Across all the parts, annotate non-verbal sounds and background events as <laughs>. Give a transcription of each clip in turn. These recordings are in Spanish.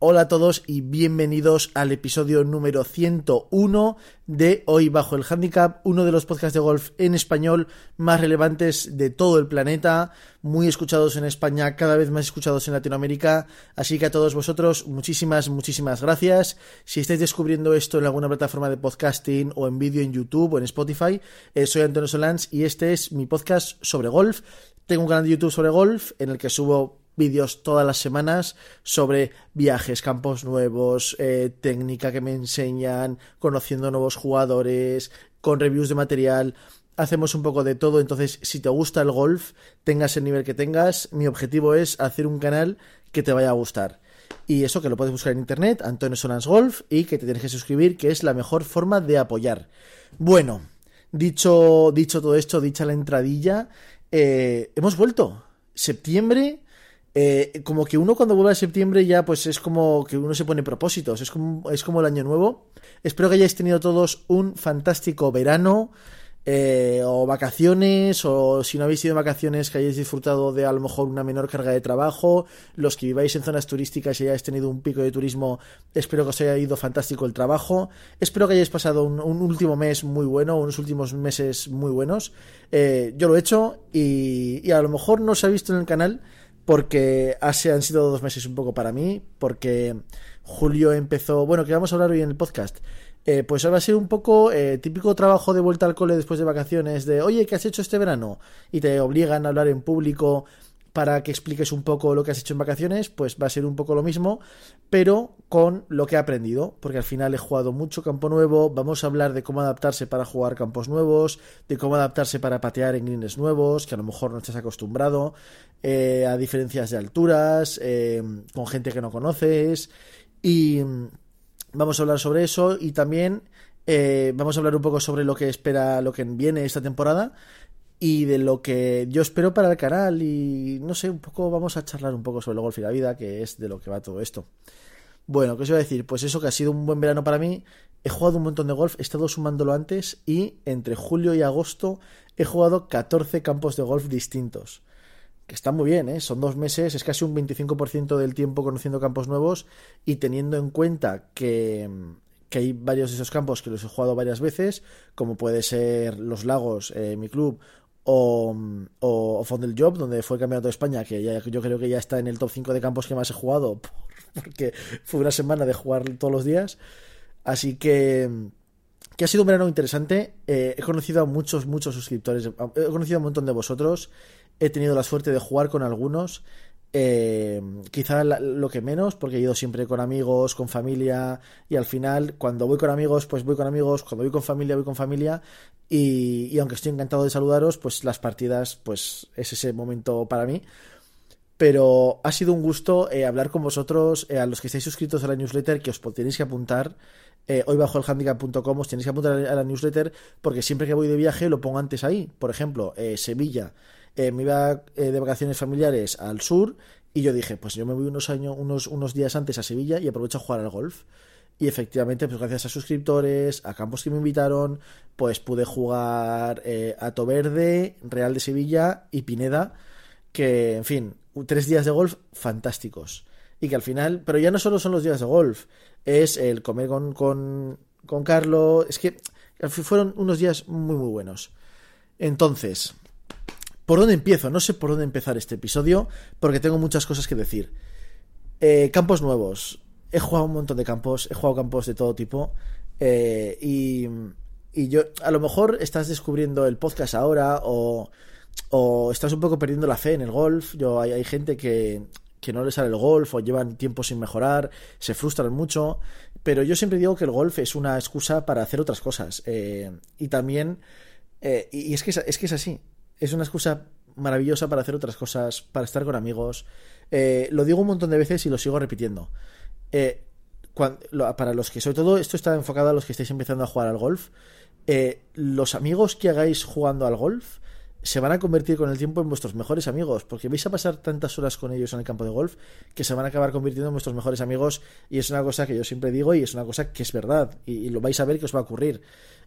Hola a todos y bienvenidos al episodio número 101 de Hoy Bajo el Handicap, uno de los podcasts de golf en español más relevantes de todo el planeta, muy escuchados en España, cada vez más escuchados en Latinoamérica. Así que a todos vosotros, muchísimas, muchísimas gracias. Si estáis descubriendo esto en alguna plataforma de podcasting o en vídeo en YouTube o en Spotify, eh, soy Antonio Solans y este es mi podcast sobre golf. Tengo un canal de YouTube sobre golf en el que subo vídeos todas las semanas sobre viajes, campos nuevos, eh, técnica que me enseñan, conociendo nuevos jugadores, con reviews de material. Hacemos un poco de todo, entonces si te gusta el golf, tengas el nivel que tengas, mi objetivo es hacer un canal que te vaya a gustar. Y eso que lo puedes buscar en internet, Antonio Solans Golf, y que te tienes que suscribir, que es la mejor forma de apoyar. Bueno, dicho, dicho todo esto, dicha la entradilla, eh, hemos vuelto. Septiembre, eh, como que uno cuando vuelve a septiembre ya pues es como que uno se pone propósitos, es como, es como el año nuevo. Espero que hayáis tenido todos un fantástico verano eh, o vacaciones o si no habéis ido vacaciones que hayáis disfrutado de a lo mejor una menor carga de trabajo, los que viváis en zonas turísticas y hayáis tenido un pico de turismo, espero que os haya ido fantástico el trabajo, espero que hayáis pasado un, último mes muy bueno, unos últimos meses muy buenos. Eh, yo lo he hecho y, y a lo mejor no se ha visto en el canal porque hace, han sido dos meses un poco para mí, porque Julio empezó, bueno, que vamos a hablar hoy en el podcast, eh, pues ahora va a ser un poco eh, típico trabajo de vuelta al cole después de vacaciones, de, oye, ¿qué has hecho este verano? Y te obligan a hablar en público para que expliques un poco lo que has hecho en vacaciones, pues va a ser un poco lo mismo, pero con lo que he aprendido, porque al final he jugado mucho campo nuevo, vamos a hablar de cómo adaptarse para jugar campos nuevos, de cómo adaptarse para patear en greens nuevos, que a lo mejor no estás acostumbrado, eh, a diferencias de alturas, eh, con gente que no conoces, y vamos a hablar sobre eso y también... Eh, vamos a hablar un poco sobre lo que espera, lo que viene esta temporada y de lo que yo espero para el canal y no sé, un poco vamos a charlar un poco sobre el golf y la vida, que es de lo que va todo esto. Bueno, ¿qué os iba a decir? Pues eso que ha sido un buen verano para mí. He jugado un montón de golf, he estado sumándolo antes y entre julio y agosto he jugado 14 campos de golf distintos. Que está muy bien, ¿eh? Son dos meses, es casi un 25% del tiempo conociendo campos nuevos y teniendo en cuenta que, que hay varios de esos campos que los he jugado varias veces, como puede ser Los Lagos, eh, mi club, o, o, Fondel Job, donde fue campeonato de España, que ya, yo creo que ya está en el top 5 de campos que más he jugado, <laughs> porque fue una semana de jugar todos los días. Así que, que ha sido un verano interesante. Eh, he conocido a muchos, muchos suscriptores, he conocido a un montón de vosotros. He tenido la suerte de jugar con algunos. Eh, quizá lo que menos, porque he ido siempre con amigos, con familia, y al final, cuando voy con amigos, pues voy con amigos, cuando voy con familia, voy con familia, y, aunque estoy encantado de saludaros, pues las partidas, pues es ese momento para mí. Pero ha sido un gusto eh, hablar con vosotros, eh, a los que estáis suscritos a la newsletter, que os tenéis que apuntar. hoy bajo el handicap.com os tenéis que apuntar a la newsletter porque siempre que voy de viaje lo pongo antes ahí. Por ejemplo, Sevilla, eh, me iba eh, de vacaciones familiares al sur y yo dije, pues yo me voy unos años, unos, unos días antes a Sevilla y aprovecho a jugar al golf. Y efectivamente, pues gracias a suscriptores, a campos que me invitaron, pues pude jugar eh, a Real de Sevilla y Pineda, que, en fin, tres días de golf fantásticos. Y que al final, pero ya no solo son los días de golf, es el comer con, con, con Carlos, es que fueron unos días muy, muy buenos. Entonces, ¿Por dónde empiezo? No sé por dónde empezar este episodio porque tengo muchas cosas que decir. Eh, campos nuevos. He jugado un montón de campos, he jugado campos de todo tipo. Eh, y, y, yo, a lo mejor estás descubriendo el podcast ahora o, o estás un poco perdiendo la fe en el golf. Yo, hay, gente que, que no le sale el golf o llevan tiempo sin mejorar, se frustran mucho. Pero yo siempre digo que el golf es una excusa para hacer otras cosas. Eh, y también. y es que es que es así es una excusa maravillosa para hacer otras cosas, para estar con amigos. Eh, lo digo un montón de veces y lo sigo repitiendo. Eh, para los que, sobre todo, esto está enfocado a los que estáis empezando a jugar al golf. Eh, los amigos que hagáis jugando al golf se van a convertir con el tiempo en vuestros mejores amigos, porque vais a pasar tantas horas con ellos en el campo de golf que se van a acabar convirtiendo en vuestros mejores amigos y es una cosa que yo siempre digo y es una cosa que es verdad y, lo vais a ver que os va a ocurrir.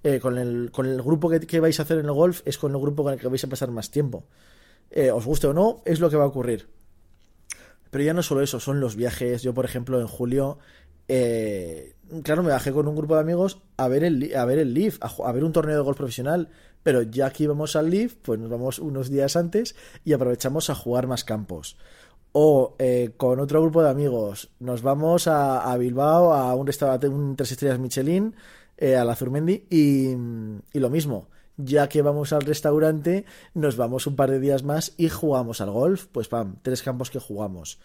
Eh, con, el, con el grupo que, vais a hacer en el golf es con el grupo con el que vais a pasar más tiempo. Eh, os guste o no, es lo que va a ocurrir. Pero ya no solo eso, son los viajes. Yo, por ejemplo, en julio, eh, claro, me bajé con un grupo de amigos a ver el, a ver el Leaf, a, ver un torneo de golf profesional. Pero ya que íbamos al Leaf, pues nos vamos unos días antes y aprovechamos a jugar más campos. O eh, con otro grupo de amigos, nos vamos a, Bilbao a un restaurante, un tres estrellas Michelin, eh, a la Zurmendi, y, y lo mismo ya que vamos al restaurante, nos vamos un par de días más y jugamos al golf. Pues pam, tres campos que jugamos.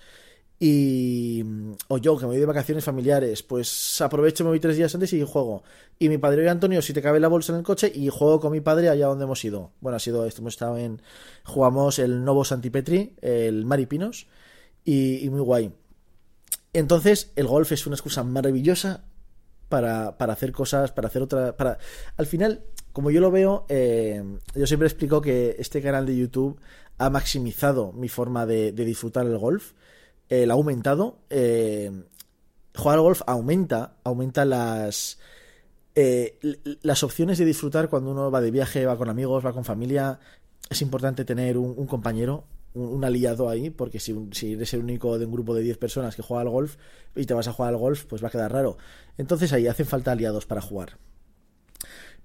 Y. O yo, que me voy de vacaciones familiares, pues aprovecho, me voy tres días antes y juego. Y mi padre y Antonio, si te cabe la bolsa en el coche, y juego con mi padre allá donde hemos ido. Bueno, ha sido hemos estado en. Jugamos el Novo Santipetri, el Maripinos, y, y muy guay. Entonces, el golf es una excusa maravillosa para, para hacer cosas, para hacer otra. Para... Al final, como yo lo veo, eh, yo siempre explico que este canal de YouTube ha maximizado mi forma de, disfrutar el golf, eh, ha aumentado. Eh, jugar al golf aumenta, aumenta las, las opciones de disfrutar cuando uno va de viaje, va con amigos, va con familia. Es importante tener un, compañero, un, aliado ahí, porque si, si, eres el único de un grupo de 10 personas que juega al golf y te vas a jugar al golf, pues va a quedar raro. Entonces ahí hacen falta aliados para jugar.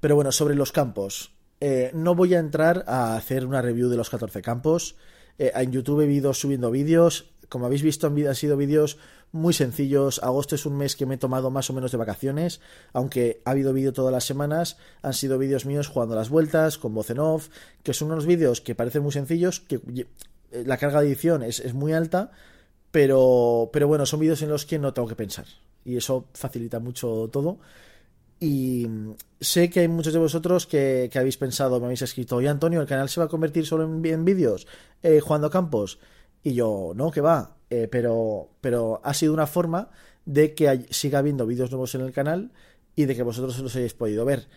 Pero bueno, sobre los campos. Eh, no voy a entrar a hacer una review de los 14 campos. Eh, en YouTube he ido subiendo vídeos. Como habéis visto, han sido vídeos muy sencillos. Agosto es un mes que me he tomado más o menos de vacaciones, aunque ha habido vídeo todas las semanas. Han sido vídeos míos jugando las vueltas, con voz en off, que son unos vídeos que parecen muy sencillos, que eh, la carga de edición es, muy alta, pero, pero bueno, son vídeos en los que no tengo que pensar. Y eso facilita mucho todo. Y sé que hay muchos de vosotros que, habéis pensado, me habéis escrito, oye Antonio, ¿el canal se va a convertir solo en, vídeos eh, jugando campos? Y yo, no, que va, eh, pero, pero ha sido una forma de que siga habiendo vídeos nuevos en el canal y de que vosotros los hayáis podido ver.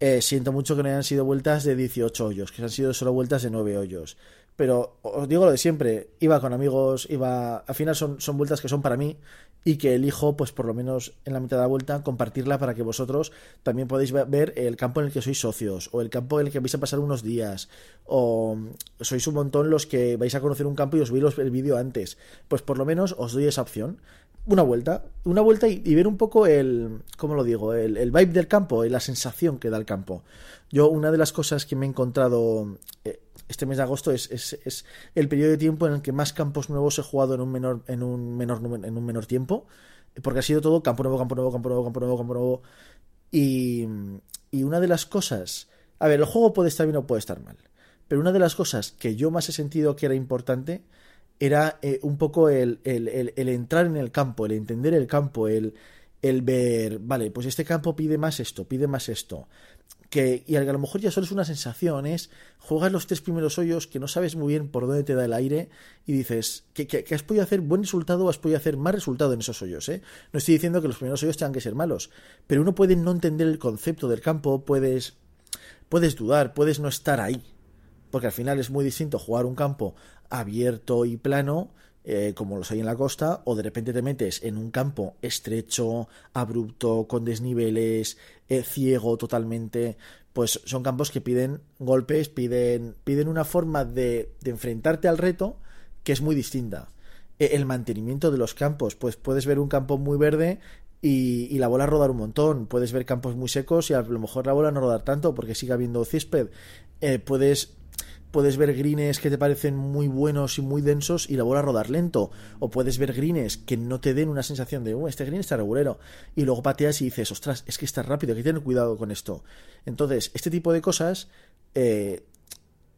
Eh, siento mucho que no hayan sido vueltas de 18 hoyos, que han sido solo vueltas de 9 hoyos. Pero os digo lo de siempre, iba con amigos, iba. Al final son, son vueltas que son para mí y que elijo, pues por lo menos en la mitad de la vuelta, compartirla para que vosotros también podáis ver el campo en el que sois socios, o el campo en el que vais a pasar unos días, o sois un montón los que vais a conocer un campo y os veis el vídeo antes. Pues por lo menos os doy esa opción. Una vuelta, una vuelta y, ver un poco el, ¿cómo lo digo? El, vibe del campo, la sensación que da el campo. Yo, una de las cosas que me he encontrado eh, este mes de agosto es, es, el periodo de tiempo en el que más campos nuevos he jugado en un menor, en un menor, en un menor tiempo, porque ha sido todo campo nuevo, campo nuevo, campo nuevo, campo nuevo, campo nuevo. Y, y una de las cosas, a ver, el juego puede estar bien o puede estar mal, pero una de las cosas que yo más he sentido que era importante era eh, un poco el, el, el, entrar en el campo, el entender el campo, el, el ver, vale, pues este campo pide más esto, pide más esto que, y a lo mejor ya solo es una sensación, es jugar los tres primeros hoyos que no sabes muy bien por dónde te da el aire y dices que, que, has podido hacer buen resultado o has podido hacer más resultado en esos hoyos. ¿eh? No estoy diciendo que los primeros hoyos tengan que ser malos, pero uno puede no entender el concepto del campo, puedes, puedes dudar, puedes no estar ahí, porque al final es muy distinto jugar un campo abierto y plano eh, como los hay en la costa, o de repente te metes en un campo estrecho, abrupto, con desniveles, eh, ciego totalmente, pues son campos que piden golpes, piden, piden una forma de, enfrentarte al reto que es muy distinta. E, el mantenimiento de los campos, pues puedes ver un campo muy verde y, y, la bola rodar un montón. Puedes ver campos muy secos y a lo mejor la bola no rodar tanto porque sigue habiendo césped. Eh, puedes puedes ver greens que te parecen muy buenos y muy densos y la bola rodar lento. O puedes ver greens que no te den una sensación de, oh, este green está regulero. Y luego pateas y dices, ostras, es que está rápido, hay que tener cuidado con esto. Entonces, este tipo de cosas eh,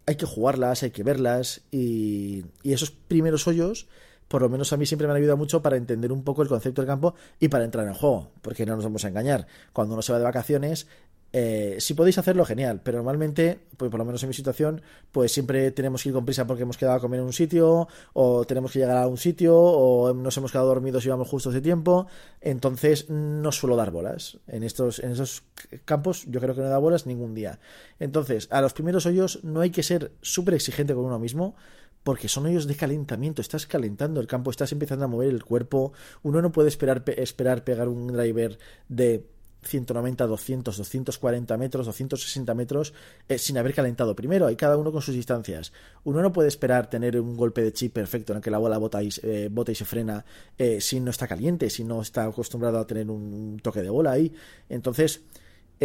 hay que jugarlas, hay que verlas. Y, y esos primeros hoyos, por lo menos a mí siempre me han ayudado mucho para entender un poco el concepto del campo y para entrar en el juego. Porque no nos vamos a engañar. Cuando uno se va de vacaciones, eh, si podéis hacerlo, genial, pero normalmente, pues por lo menos en mi situación, pues siempre tenemos que ir con prisa porque hemos quedado a comer en un sitio, o tenemos que llegar a un sitio, o nos hemos quedado dormidos y vamos justo ese tiempo, entonces no suelo dar bolas. En estos, en esos campos yo creo que no da bolas ningún día. Entonces, a los primeros hoyos no hay que ser súper exigente con uno mismo, porque son hoyos de calentamiento, estás calentando el campo, estás empezando a mover el cuerpo, uno no puede esperar, esperar pegar un driver de 190, 200, 240 metros, 260 metros eh, sin haber calentado primero. Hay cada uno con sus distancias. Uno no puede esperar tener un golpe de chip perfecto en el que la bola bota y, eh, y se frena eh, si no está caliente, si no está acostumbrado a tener un toque de bola ahí. Entonces,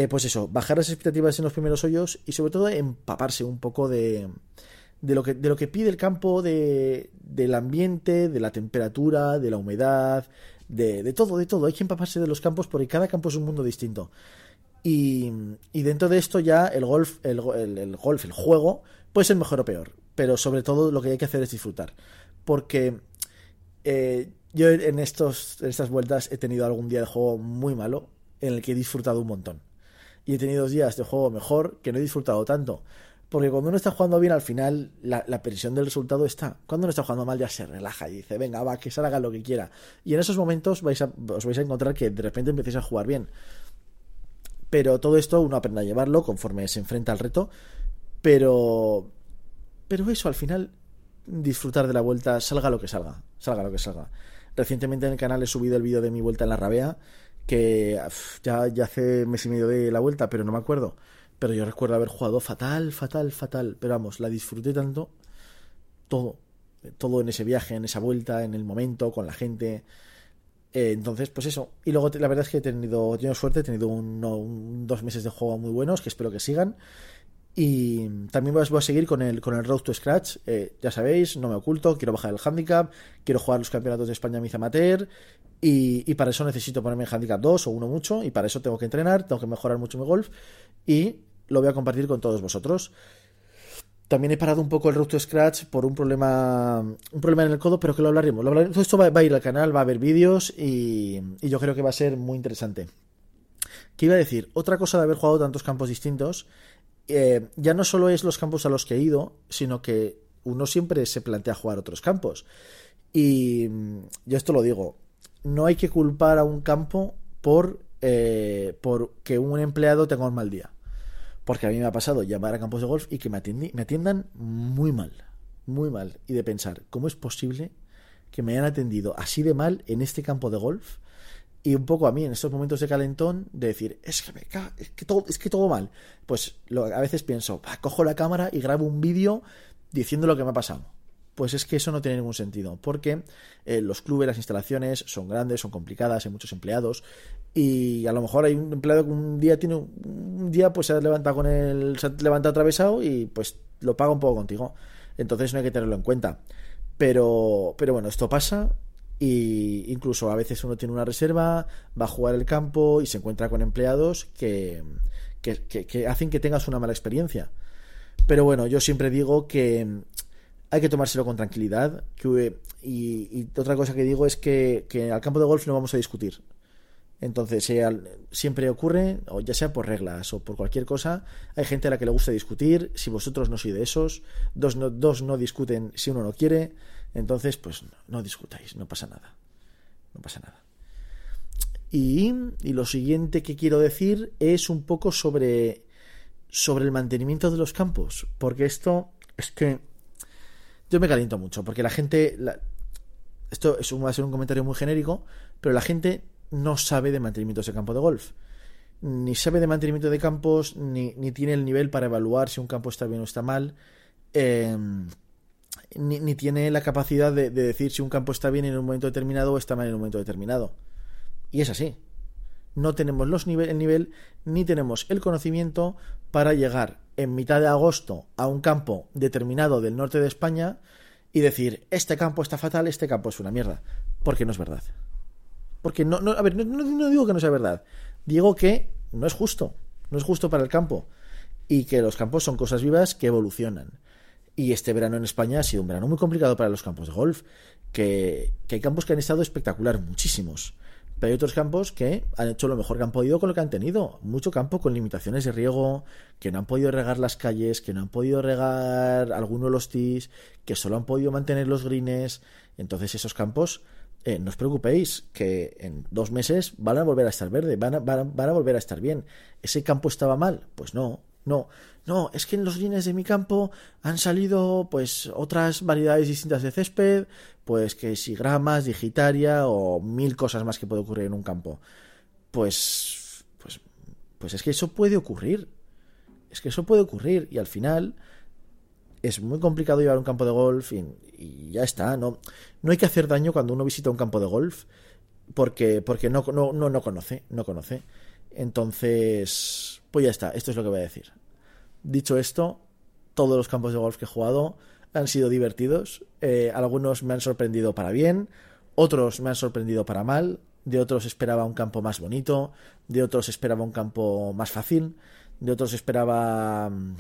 pues eso, bajar las expectativas en los primeros hoyos y sobre todo empaparse un poco de, de, lo, que, de lo que pide el campo, de, del ambiente, de la temperatura, de la humedad, de, todo, de todo. Hay que empaparse de los campos porque cada campo es un mundo distinto. Y, y dentro de esto ya el golf, el, el, golf, el juego, puede ser mejor o peor. Pero sobre todo lo que hay que hacer es disfrutar. Porque eh, yo en, estos, estas vueltas he tenido algún día de juego muy malo en el que he disfrutado un montón. Y he tenido días de juego mejor que no he disfrutado tanto. Porque cuando uno está jugando bien, al final la, presión del resultado está. Cuando uno está jugando mal, ya se relaja y dice, venga, va, que salga lo que quiera. Y en esos momentos vais a, os vais a encontrar que de repente empecéis a jugar bien. Pero todo esto uno aprende a llevarlo conforme se enfrenta al reto. Pero. Pero eso, al final, disfrutar de la vuelta, salga lo que salga. Salga lo que salga. Recientemente en el canal he subido el vídeo de mi vuelta en la rabea. Que ya, ya hace mes y medio de la vuelta, pero no me acuerdo pero yo recuerdo haber jugado fatal, fatal, fatal. Pero vamos, la disfruté tanto. Todo. Todo en ese viaje, en esa vuelta, en el momento, con la gente. Eh, entonces, pues eso. Y luego la verdad es que he tenido, tenido suerte, he tenido un, dos meses de juego muy buenos, que espero que sigan. Y también voy a, seguir con el, con el Road to Scratch. Eh, ya sabéis, no me oculto, quiero bajar el handicap, quiero jugar los campeonatos de España Miza Amateur. Y, y, para eso necesito ponerme en handicap 2 o uno mucho. Y para eso tengo que entrenar, tengo que mejorar mucho mi golf. Y lo voy a compartir con todos vosotros. También he parado un poco el Road Scratch por un problema un problema en el codo, pero que lo hablaremos. Todo esto va, a ir al canal, va a haber vídeos y, yo creo que va a ser muy interesante. ¿Qué iba a decir? Otra cosa de haber jugado tantos campos distintos, eh, ya no solo es los campos a los que he ido, sino que uno siempre se plantea jugar otros campos. Y mm, yo esto lo digo, no hay que culpar a un campo por, eh, por que un empleado tenga un mal día. Porque a mí me ha pasado llamar a campos de golf y que me, atiendan muy mal, muy mal. Y de pensar, ¿cómo es posible que me hayan atendido así de mal en este campo de golf? Y un poco a mí en estos momentos de calentón de decir, es que me es que todo, es que todo mal. Pues a veces pienso, cojo la cámara y grabo un vídeo diciendo lo que me ha pasado pues es que eso no tiene ningún sentido, porque eh, los clubes, las instalaciones son grandes, son complicadas, hay muchos empleados y a lo mejor hay un empleado que un día tiene un día pues se ha con el se atravesado y pues lo paga un poco contigo. Entonces no hay que tenerlo en cuenta. Pero pero bueno, esto pasa y incluso a veces uno tiene una reserva, va a jugar el campo y se encuentra con empleados que, que, que hacen que tengas una mala experiencia. Pero bueno, yo siempre digo que hay que tomárselo con tranquilidad. y, otra cosa que digo es que, al campo de golf no vamos a discutir. Entonces, siempre ocurre, o ya sea por reglas o por cualquier cosa, hay gente a la que le gusta discutir. Si vosotros no sois de esos, dos no, dos no discuten si uno no quiere. Entonces, pues no, discutáis, no pasa nada. No pasa nada. Y, y, lo siguiente que quiero decir es un poco sobre, sobre el mantenimiento de los campos. Porque esto es que yo me caliento mucho, porque la gente, esto es va a ser un comentario muy genérico, pero la gente no sabe de mantenimiento de campo de golf. Ni sabe de mantenimiento de campos, ni, ni tiene el nivel para evaluar si un campo está bien o está mal. Em, ni, ni, tiene la capacidad de, de, decir si un campo está bien en un momento determinado o está mal en un momento determinado. Y es así. No tenemos los nivel, el nivel ni tenemos el conocimiento para llegar en mitad de agosto a un campo determinado del norte de España y decir, este campo está fatal, este campo es una mierda. Porque no es verdad. Porque no, no a ver, no, digo que no sea verdad. Digo que no es justo. No es justo para el campo. Y que los campos son cosas vivas que evolucionan. Y este verano en España ha sido un verano muy complicado para los campos de golf. Que, que hay campos que han estado espectacular, muchísimos. Pero hay otros campos que han hecho lo mejor que han podido con lo que han tenido. Mucho campo con limitaciones de riego, que no han podido regar las calles, que no han podido regar alguno de los tis, que solo han podido mantener los greens. Entonces esos campos, eh, no os preocupéis, que en dos meses van a volver a estar verde, van a, van a volver a estar bien. ¿Ese campo estaba mal? Pues no, no, no, es que en los greens de mi campo han salido pues otras variedades distintas de césped, pues que si gramas, digitaria o mil cosas más que puede ocurrir en un campo. Pues pues, pues es que eso puede ocurrir. Es que eso puede ocurrir. Y al final es muy complicado llevar un campo de golf y, ya está. No, no hay que hacer daño cuando uno visita un campo de golf porque, porque no, no, no, no conoce, no conoce. Entonces, pues ya está, esto es lo que voy a decir. Dicho esto, todos los campos de golf que he jugado han sido divertidos. Eh, algunos me han sorprendido para bien, otros me han sorprendido para mal. De otros esperaba un campo más bonito, de otros esperaba un campo más fácil, de otros esperaba mm,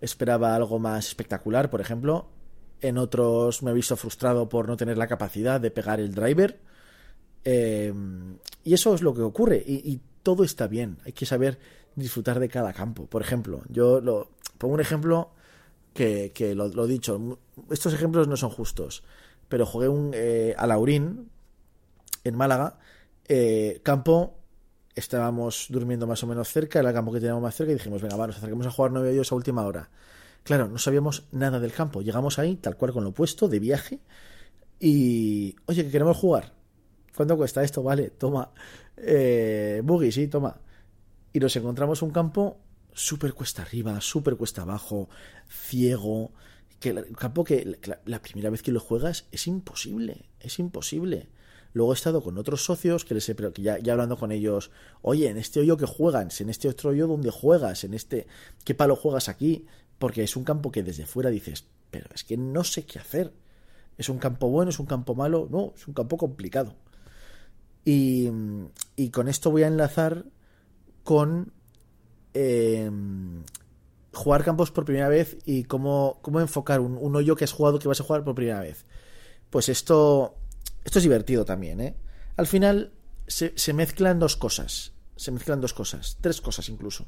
esperaba algo más espectacular, por ejemplo. En otros me he visto frustrado por no tener la capacidad de pegar el driver. Eh, y eso es lo que ocurre. Y, todo está bien. Hay que saber disfrutar de cada campo. Por ejemplo, yo lo, pongo un ejemplo que, que lo, he dicho. Estos ejemplos no son justos. Pero jugué un, eh, a Laurín en Málaga. Eh, campo estábamos durmiendo más o menos cerca, era el campo que teníamos más cerca, y dijimos, venga, va, nos acercamos a jugar nueve a última hora. Claro, no sabíamos nada del campo. Llegamos ahí, tal cual con lo puesto, de viaje, y, oye, que queremos jugar. ¿Cuánto cuesta esto? Vale, toma. Eh, buggy, sí, toma. Y nos encontramos un campo súper cuesta arriba, súper cuesta abajo, ciego. Que el campo que la primera vez que lo juegas es imposible, es imposible. Luego he estado con otros socios que les he, que ya, ya hablando con ellos, oye, en este hoyo que juegan, en este otro hoyo donde juegas, en este, ¿qué palo juegas aquí? Porque es un campo que desde fuera dices, pero es que no sé qué hacer. ¿Es un campo bueno? ¿Es un campo malo? No, es un campo complicado. Y, y con esto voy a enlazar con em, jugar campos por primera vez y cómo, cómo enfocar un, un, hoyo que has jugado que vas a jugar por primera vez. Pues esto esto es divertido también, ¿eh? Al final se, mezclan dos cosas. Se mezclan dos cosas. Tres cosas incluso.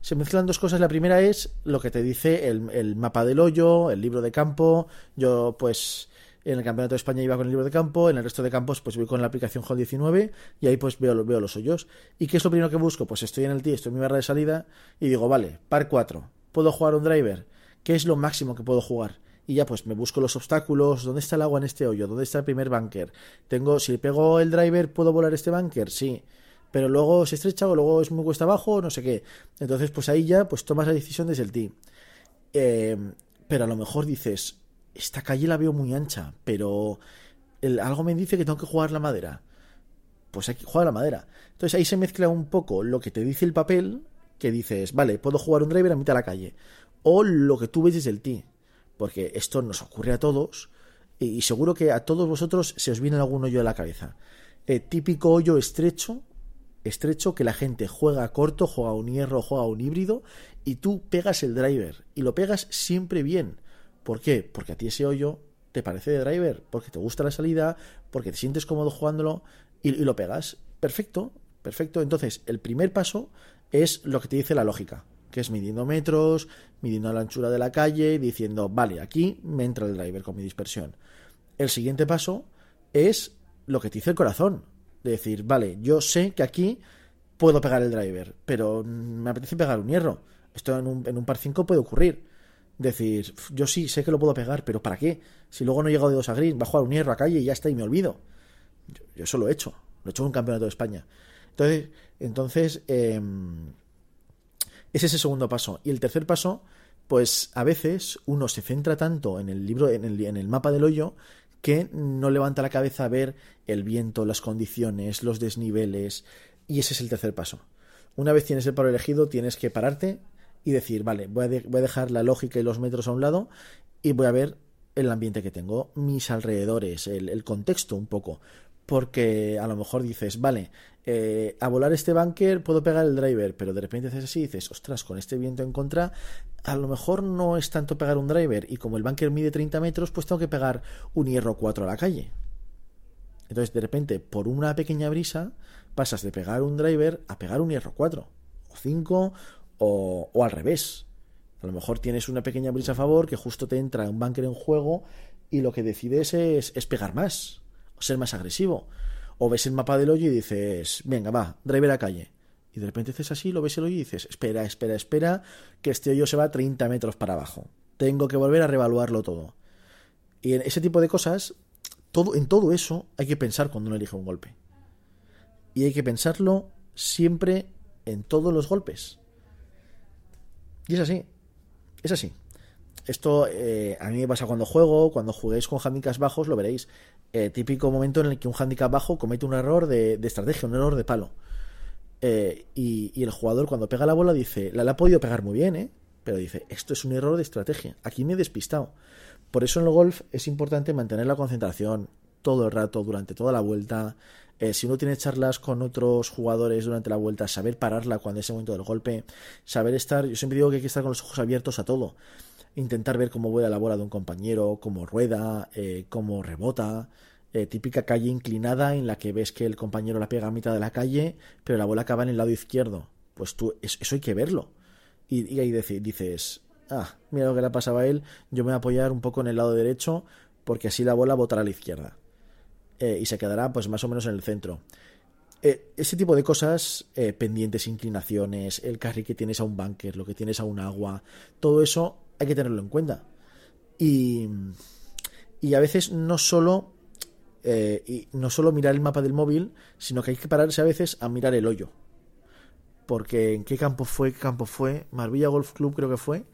Se mezclan dos cosas. La primera es lo que te dice el, mapa del hoyo, el libro de campo. Yo, pues, en el Campeonato de España iba con el libro de campo, en el resto de campos pues voy con la aplicación Hall 19 y ahí pues veo, veo los hoyos. ¿Y qué es lo primero que busco? Pues estoy en el tee, estoy en mi barra de salida y digo, vale, par 4, ¿puedo jugar un driver? ¿Qué es lo máximo que puedo jugar? y ya pues me busco los obstáculos, ¿dónde está el agua en este hoyo? ¿Dónde está el primer bunker? Tengo, si pego el driver, ¿puedo volar este bunker? Sí. Pero luego se estrecha o luego es muy cuesta abajo, no sé qué. Entonces, pues ahí ya pues tomas la decisión desde el tee. Eh, pero a lo mejor dices, esta calle la veo muy ancha, pero el, algo me dice que tengo que jugar la madera. Pues hay que jugar la madera. Entonces ahí se mezcla un poco lo que te dice el papel, que dices, vale, puedo jugar un driver a mitad de la calle. O lo que tú ves desde el tee porque esto nos ocurre a todos y seguro que a todos vosotros se os viene algún hoyo de la cabeza. Eh, típico hoyo estrecho, estrecho que la gente juega corto, juega un hierro, juega un híbrido y tú pegas el driver y lo pegas siempre bien. ¿Por qué? Porque a ti ese hoyo te parece de driver, porque te gusta la salida, porque te sientes cómodo jugándolo y lo pegas. Perfecto, perfecto. Entonces, el primer paso es lo que te dice la lógica que es midiendo metros, midiendo la anchura de la calle, diciendo, vale, aquí me entra el driver con mi dispersión. El siguiente paso es lo que te dice el corazón, de decir, vale, yo sé que aquí puedo pegar el driver, pero me apetece pegar un hierro. Esto en un, en un par 5 puede ocurrir. Decir, yo sí sé que lo puedo pegar, pero ¿para qué? Si luego no he llegado de dos a green, va a un hierro a calle y ya está y me olvido. Yo, eso lo he hecho, lo he hecho en un campeonato de España. Entonces, entonces ese es el segundo paso. Y el tercer paso, pues a veces uno se centra tanto en el libro, en el, en el mapa del hoyo, que no levanta la cabeza a ver el viento, las condiciones, los desniveles. Y ese es el tercer paso. Una vez tienes el paro elegido, tienes que pararte y decir, vale, voy a, voy a dejar la lógica y los metros a un lado y voy a ver el ambiente que tengo, mis alrededores, el, contexto un poco porque a lo mejor dices, vale, eh, a volar este bunker puedo pegar el driver, pero de repente haces así y dices, ostras, con este viento en contra, a lo mejor no es tanto pegar un driver y como el bunker mide 30 metros, pues tengo que pegar un hierro 4 a la calle. Entonces, de repente, por una pequeña brisa, pasas de pegar un driver a pegar un hierro 4 o 5 o, o al revés. A lo mejor tienes una pequeña brisa a favor que justo te entra un bunker en juego y lo que decides es, es pegar más ser más agresivo. O ves el mapa del hoyo y dices, venga, va, driver a calle. Y de repente haces así, lo ves el hoyo y dices, espera, espera, espera, que este hoyo se va 30 metros para abajo. Tengo que volver a revaluarlo todo. Y en ese tipo de cosas, todo, en todo eso hay que pensar cuando uno elige un golpe. Y hay que pensarlo siempre en todos los golpes. Y es así. Es así. Esto eh, a mí me pasa cuando juego, cuando juguéis con handicaps bajos, lo veréis. Eh, típico momento en el que un handicap bajo comete un error de, estrategia, un error de palo. Eh, y, el jugador cuando pega la bola dice, la, la ha podido pegar muy bien, ¿eh? Pero dice, esto es un error de estrategia. Aquí me he despistado. Por eso en el golf es importante mantener la concentración todo el rato, durante toda la vuelta. Si uno tiene charlas con otros jugadores durante la vuelta, saber pararla cuando es el momento del golpe, saber estar, yo siempre digo que hay que estar con los ojos abiertos a todo intentar ver cómo vuela la bola de un compañero, cómo rueda, eh, cómo rebota. Eh, típica calle inclinada en la que ves que el compañero la pega a mitad de la calle, pero la bola acaba en el lado izquierdo. Pues tú, eso hay que verlo. Y, ahí dices, ah, mira lo que le ha pasado a él, yo me voy a apoyar un poco en el lado derecho, porque así la bola botará a la izquierda. Eh, y se quedará pues más o menos en el centro. ese tipo de cosas, pendientes, inclinaciones, el carry que tienes a un bunker, lo que tienes a un agua, todo eso hay que tenerlo en cuenta. Y, y a veces no solo, eh, no solo mirar el mapa del móvil, sino que hay que pararse a veces a mirar el hoyo. Porque en qué campo fue, qué campo fue, Marbella Golf Club creo que fue,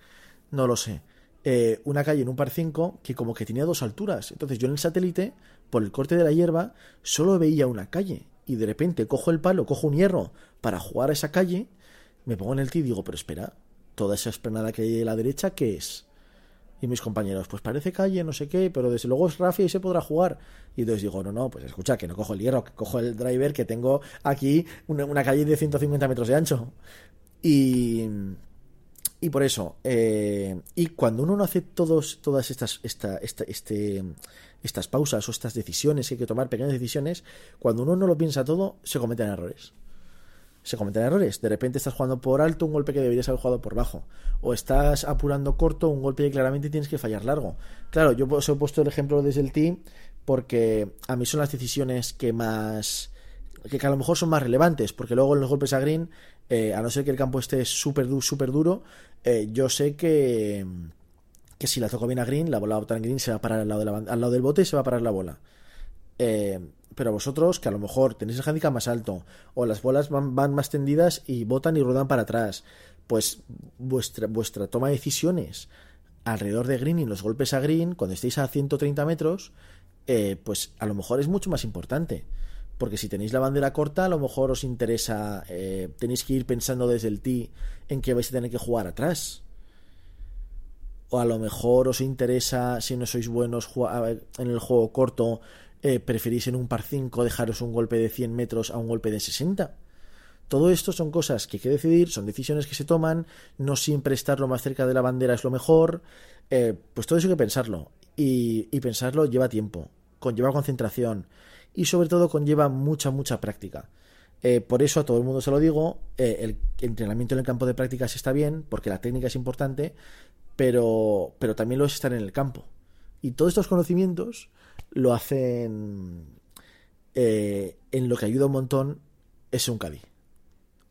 no lo sé. Eh, una calle en un par 5 que como que tenía dos alturas. Entonces yo en el satélite, por el corte de la hierba, solo veía una calle. Y de repente cojo el palo, cojo un hierro para jugar a esa calle, me pongo en el tee y digo, pero espera, toda esa esplanada que hay de la derecha, ¿qué es? Y mis compañeros, pues parece calle, no sé qué, pero desde luego es Rafi y se podrá jugar. Y entonces digo, no, no, pues escucha, que no cojo el hierro, que cojo el driver, que tengo aquí una, calle de 150 metros de ancho. Y, y por eso, eh, y cuando uno no hace todos, todas estas, esta, esta, este, estas pausas o estas decisiones, que hay que tomar pequeñas decisiones, cuando uno no lo piensa todo, se cometen errores se cometen errores. De repente estás jugando por alto un golpe que deberías haber jugado por bajo. O estás apurando corto un golpe que claramente tienes que fallar largo. Claro, yo os he puesto el ejemplo desde el team porque a mí son las decisiones que más que a lo mejor son más relevantes, porque luego en los golpes a green, eh, a no ser que el campo esté súper super duro, eh, yo sé que, que si la toco bien a green, la bola a en green, se va a parar al lado, al lado del bote y se va a parar la bola. Eh, pero vosotros que a lo mejor tenéis el handicap más alto o las bolas van, más tendidas y botan y ruedan para atrás, pues vuestra, vuestra toma de decisiones alrededor de green y los golpes a green, cuando estéis a 130 metros, eh, pues a lo mejor es mucho más importante. Porque si tenéis la bandera corta, a lo mejor os interesa, eh, tenéis que ir pensando desde el tee en que vais a tener que jugar atrás. O a lo mejor os interesa, si no sois buenos en el juego corto, eh, preferís en un par 5 dejaros un golpe de 100 metros a un golpe de 60. Todo esto son cosas que hay que decidir, son decisiones que se toman, no siempre estar lo más cerca de la bandera es lo mejor, eh, pues todo eso hay que pensarlo. Y, pensarlo lleva tiempo, conlleva concentración y sobre todo conlleva mucha, mucha práctica. Eh, por eso a todo el mundo se lo digo, el entrenamiento en el campo de prácticas está bien, porque la técnica es importante, pero, pero también lo es estar en el campo. Y todos estos conocimientos lo hacen eh, en lo que ayuda un montón es un Caddy.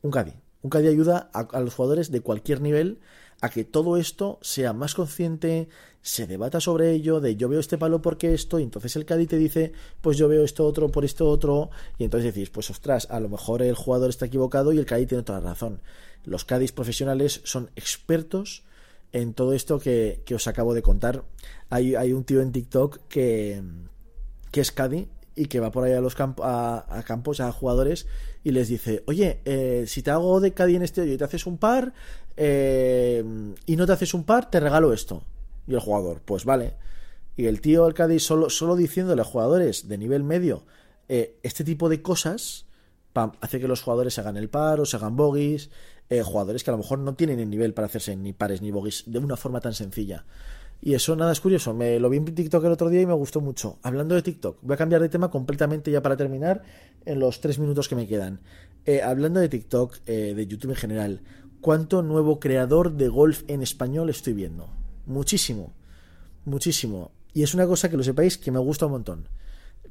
Un Caddy. Un Caddy ayuda a, los jugadores de cualquier nivel a que todo esto sea más consciente, se debata sobre ello, de yo veo este palo porque esto, y entonces el Caddy te dice, pues yo veo esto otro por esto otro, y entonces decís, pues ostras, a lo mejor el jugador está equivocado y el Caddy tiene toda la razón. Los Caddies profesionales son expertos en todo esto que, os acabo de contar. Hay, hay, un tío en TikTok que, que es Caddy y que va por ahí a los a, campos, a jugadores y les dice, oye, eh, si te hago de Caddy en este hoyo y te haces un par eh, y no te haces un par, te regalo esto. Y el jugador, pues vale. Y el tío, el Caddy, solo, solo diciéndole a jugadores de nivel medio eh, este tipo de cosas, hace que los jugadores hagan el par o se hagan bogies, eh, jugadores que a lo mejor no tienen el nivel para hacerse ni pares ni bogies de una forma tan sencilla. Y eso nada es curioso, me lo vi en TikTok el otro día y me gustó mucho. Hablando de TikTok, voy a cambiar de tema completamente ya para terminar en los tres minutos que me quedan. Eh, hablando de TikTok, eh, de YouTube en general, ¿cuánto nuevo creador de golf en español estoy viendo? Muchísimo, muchísimo. Y es una cosa que lo sepáis que me gusta un montón.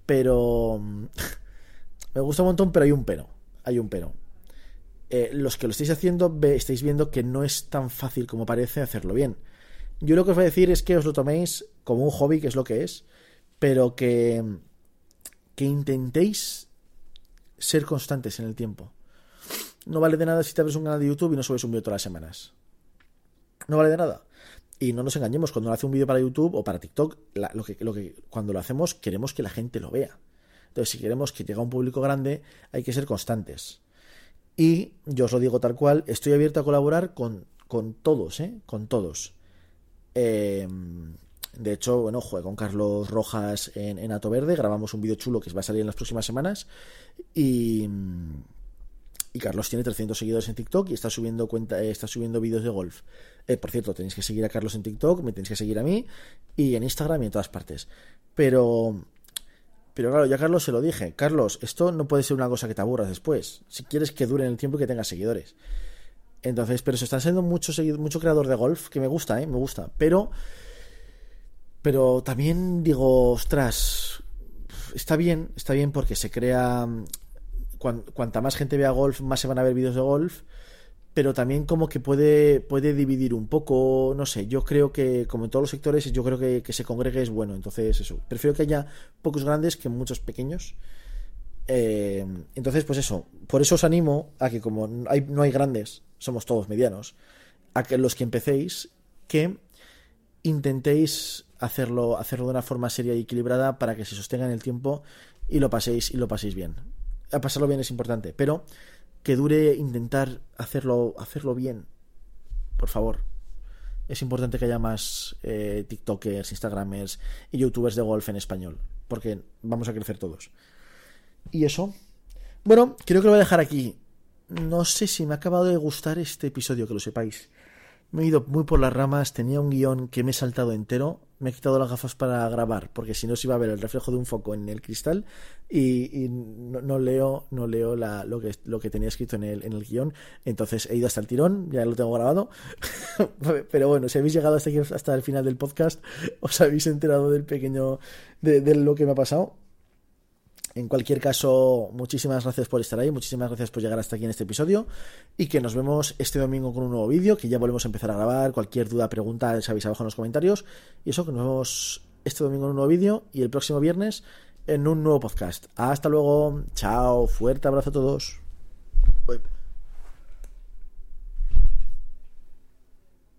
Pero... <laughs> me gusta un montón, pero hay un pero. Hay un pero. Eh, los que lo estáis haciendo estáis viendo que no es tan fácil como parece hacerlo bien. Yo lo que os voy a decir es que os lo toméis como un hobby, que es lo que es, pero que, que intentéis ser constantes en el tiempo. no vale de nada si te abres un canal de YouTube y no subes un vídeo todas las semanas. No vale de nada. Y no nos engañemos, cuando uno hace un vídeo para YouTube o para TikTok, lo que, lo que, cuando lo hacemos queremos que la gente lo vea. Entonces, si queremos que llegue a un público grande, hay que ser constantes. Y yo os lo digo tal cual, estoy abierto a colaborar con, con todos, ¿eh? Con todos. Eh, de hecho, bueno, jugué con Carlos Rojas en, en Ato Verde, grabamos un vídeo chulo que va a salir en las próximas semanas. Y, y Carlos tiene 300 seguidores en TikTok y está subiendo cuenta, eh, está subiendo vídeos de golf. Eh, por cierto, tenéis que seguir a Carlos en TikTok, me tenéis que seguir a mí y en Instagram y en todas partes. Pero, pero claro, ya Carlos se lo dije. Carlos, esto no puede ser una cosa que te aburras después. Si quieres que dure en el tiempo y que tengas seguidores. Entonces, pero se está siendo mucho, mucho creador de golf, que me gusta, ¿eh? Me gusta. Pero, pero también digo, ostras, está bien, está bien porque se crea cuanta más gente vea golf, más se van a ver vídeos de golf, pero también como que puede, puede dividir un poco, no sé, yo creo que, como en todos los sectores, yo creo que, que se congregue es bueno, entonces eso, prefiero que haya pocos grandes que muchos pequeños. Eh, entonces, pues eso, por eso os animo a que como hay, no hay grandes, somos todos medianos, a que los que empecéis, que intentéis hacerlo, hacerlo de una forma seria y equilibrada para que se sostenga en el tiempo y lo paséis y lo paséis bien a pasarlo bien es importante, pero que dure intentar hacerlo, hacerlo bien, por favor. Es importante que haya más eh, TikTokers, Instagramers y YouTubers de golf en español, porque vamos a crecer todos. Y eso. Bueno, creo que lo voy a dejar aquí. No sé si me ha acabado de gustar este episodio, que lo sepáis. Me he ido muy por las ramas, tenía un guion que me he saltado entero, me he quitado las gafas para grabar, porque si no se iba a ver el reflejo de un foco en el cristal y, no, leo, no leo lo, que, lo que tenía escrito en el, en el guion. Entonces he ido hasta el tirón, ya lo tengo grabado. <laughs> Pero bueno, si habéis llegado hasta, aquí, hasta el final del podcast, os habéis enterado del pequeño, de lo que me ha pasado. En cualquier caso, muchísimas gracias por estar ahí, muchísimas gracias por llegar hasta aquí en este episodio y que nos vemos este domingo con un nuevo vídeo, que ya volvemos a empezar a grabar. Cualquier duda, pregunta, sabéis abajo en los comentarios. Y eso, que nos vemos este domingo en un nuevo vídeo y el próximo viernes en un nuevo podcast. Hasta luego, chao, fuerte abrazo a todos.